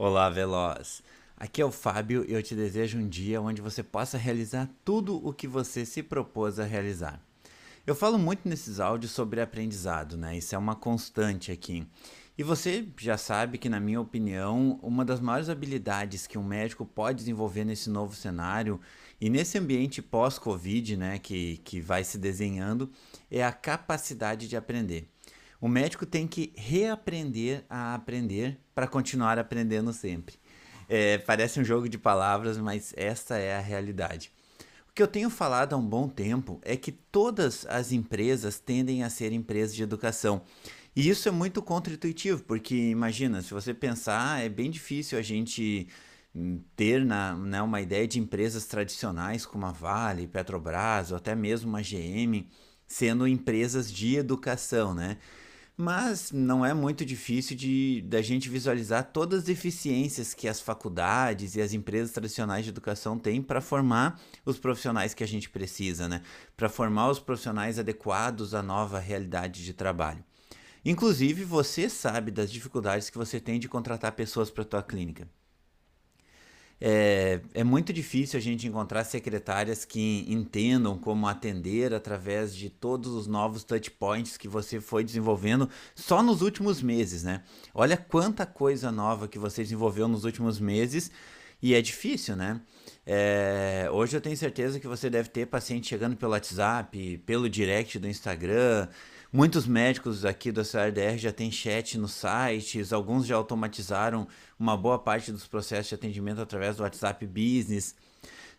Olá, Veloz! Aqui é o Fábio e eu te desejo um dia onde você possa realizar tudo o que você se propôs a realizar. Eu falo muito nesses áudios sobre aprendizado, né? Isso é uma constante aqui. E você já sabe que, na minha opinião, uma das maiores habilidades que um médico pode desenvolver nesse novo cenário e nesse ambiente pós-Covid, né, que, que vai se desenhando, é a capacidade de aprender. O médico tem que reaprender a aprender para continuar aprendendo sempre. É, parece um jogo de palavras, mas esta é a realidade. O que eu tenho falado há um bom tempo é que todas as empresas tendem a ser empresas de educação. E isso é muito contra-intuitivo, porque imagina, se você pensar, é bem difícil a gente hum, ter na, né, uma ideia de empresas tradicionais como a Vale, Petrobras ou até mesmo a GM sendo empresas de educação, né? Mas não é muito difícil de da gente visualizar todas as deficiências que as faculdades e as empresas tradicionais de educação têm para formar os profissionais que a gente precisa, né? Para formar os profissionais adequados à nova realidade de trabalho. Inclusive, você sabe das dificuldades que você tem de contratar pessoas para a tua clínica. É, é muito difícil a gente encontrar secretárias que entendam como atender através de todos os novos touch points que você foi desenvolvendo só nos últimos meses, né? Olha quanta coisa nova que você desenvolveu nos últimos meses e é difícil, né? É, hoje eu tenho certeza que você deve ter paciente chegando pelo WhatsApp, pelo direct do Instagram, Muitos médicos aqui do CRDR já têm chat nos sites, alguns já automatizaram uma boa parte dos processos de atendimento através do WhatsApp Business.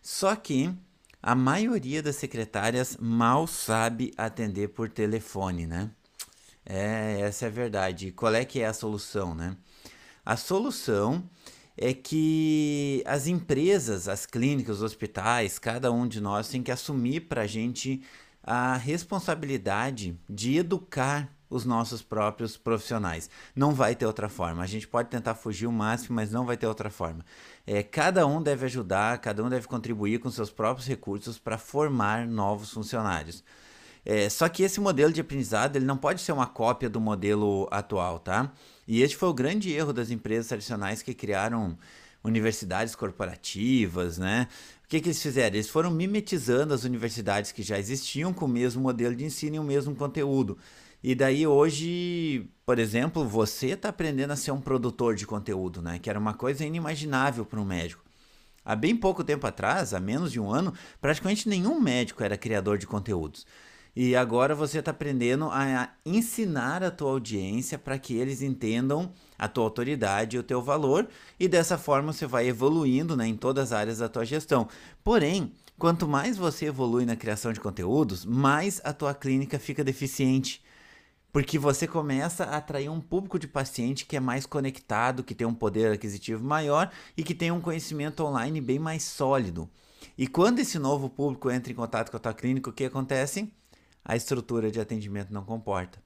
Só que a maioria das secretárias mal sabe atender por telefone, né? É, essa é a verdade. Qual é que é a solução, né? A solução é que as empresas, as clínicas, os hospitais, cada um de nós tem que assumir para a gente a responsabilidade de educar os nossos próprios profissionais. Não vai ter outra forma. A gente pode tentar fugir o máximo, mas não vai ter outra forma. É, cada um deve ajudar, cada um deve contribuir com seus próprios recursos para formar novos funcionários. É, só que esse modelo de aprendizado ele não pode ser uma cópia do modelo atual, tá? E este foi o grande erro das empresas tradicionais que criaram universidades corporativas, né? O que, que eles fizeram? Eles foram mimetizando as universidades que já existiam com o mesmo modelo de ensino e o mesmo conteúdo. E daí hoje, por exemplo, você está aprendendo a ser um produtor de conteúdo, né? Que era uma coisa inimaginável para um médico. Há bem pouco tempo atrás, há menos de um ano, praticamente nenhum médico era criador de conteúdos. E agora você está aprendendo a ensinar a tua audiência para que eles entendam a tua autoridade e o teu valor, e dessa forma você vai evoluindo né, em todas as áreas da tua gestão. Porém, quanto mais você evolui na criação de conteúdos, mais a tua clínica fica deficiente. Porque você começa a atrair um público de paciente que é mais conectado, que tem um poder aquisitivo maior e que tem um conhecimento online bem mais sólido. E quando esse novo público entra em contato com a tua clínica, o que acontece? A estrutura de atendimento não comporta.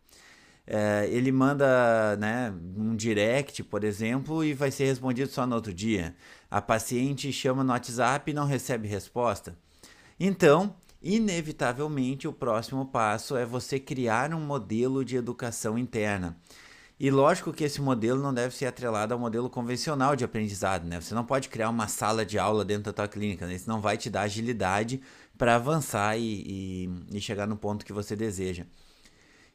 É, ele manda né, um direct, por exemplo, e vai ser respondido só no outro dia. A paciente chama no WhatsApp e não recebe resposta. Então, inevitavelmente o próximo passo é você criar um modelo de educação interna. E lógico que esse modelo não deve ser atrelado ao modelo convencional de aprendizado, né? Você não pode criar uma sala de aula dentro da tua clínica, né? Isso não vai te dar agilidade para avançar e, e, e, chegar no ponto que você deseja.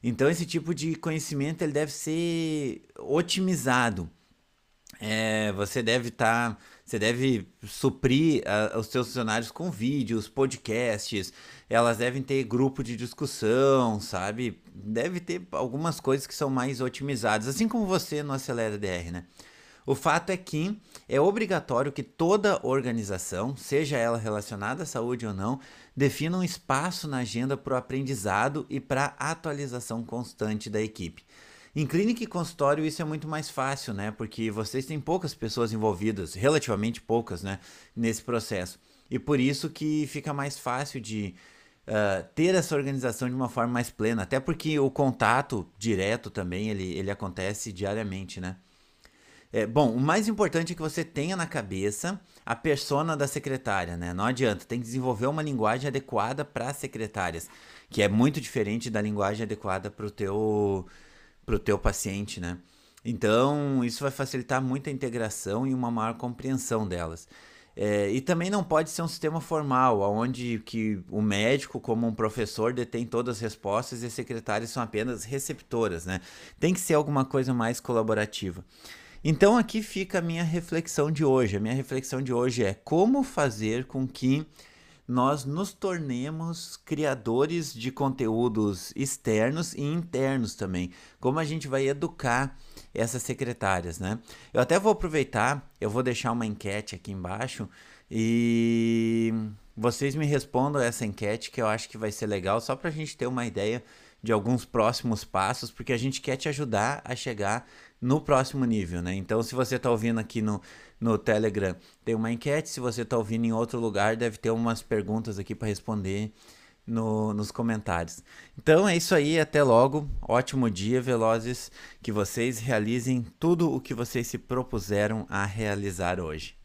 Então esse tipo de conhecimento ele deve ser otimizado. É, você deve estar, tá, você deve suprir a, os seus funcionários com vídeos, podcasts. Elas devem ter grupo de discussão, sabe? Deve ter algumas coisas que são mais otimizadas, assim como você no Acelera DR, né? O fato é que é obrigatório que toda organização, seja ela relacionada à saúde ou não, defina um espaço na agenda para o aprendizado e para a atualização constante da equipe. Em clínica e consultório isso é muito mais fácil, né? Porque vocês têm poucas pessoas envolvidas, relativamente poucas, né? Nesse processo. E por isso que fica mais fácil de uh, ter essa organização de uma forma mais plena. Até porque o contato direto também, ele, ele acontece diariamente, né? É, bom, o mais importante é que você tenha na cabeça a persona da secretária, né? Não adianta, tem que desenvolver uma linguagem adequada para secretárias, que é muito diferente da linguagem adequada para o teu, pro teu paciente, né? Então, isso vai facilitar muito a integração e uma maior compreensão delas. É, e também não pode ser um sistema formal, onde que o médico, como um professor, detém todas as respostas e as secretárias são apenas receptoras, né? Tem que ser alguma coisa mais colaborativa. Então aqui fica a minha reflexão de hoje. A minha reflexão de hoje é como fazer com que nós nos tornemos criadores de conteúdos externos e internos também. Como a gente vai educar essas secretárias, né? Eu até vou aproveitar, eu vou deixar uma enquete aqui embaixo e vocês me respondam essa enquete que eu acho que vai ser legal, só para a gente ter uma ideia de alguns próximos passos, porque a gente quer te ajudar a chegar no próximo nível, né? Então, se você está ouvindo aqui no, no Telegram, tem uma enquete. Se você está ouvindo em outro lugar, deve ter umas perguntas aqui para responder no, nos comentários. Então é isso aí, até logo. Ótimo dia, velozes. Que vocês realizem tudo o que vocês se propuseram a realizar hoje.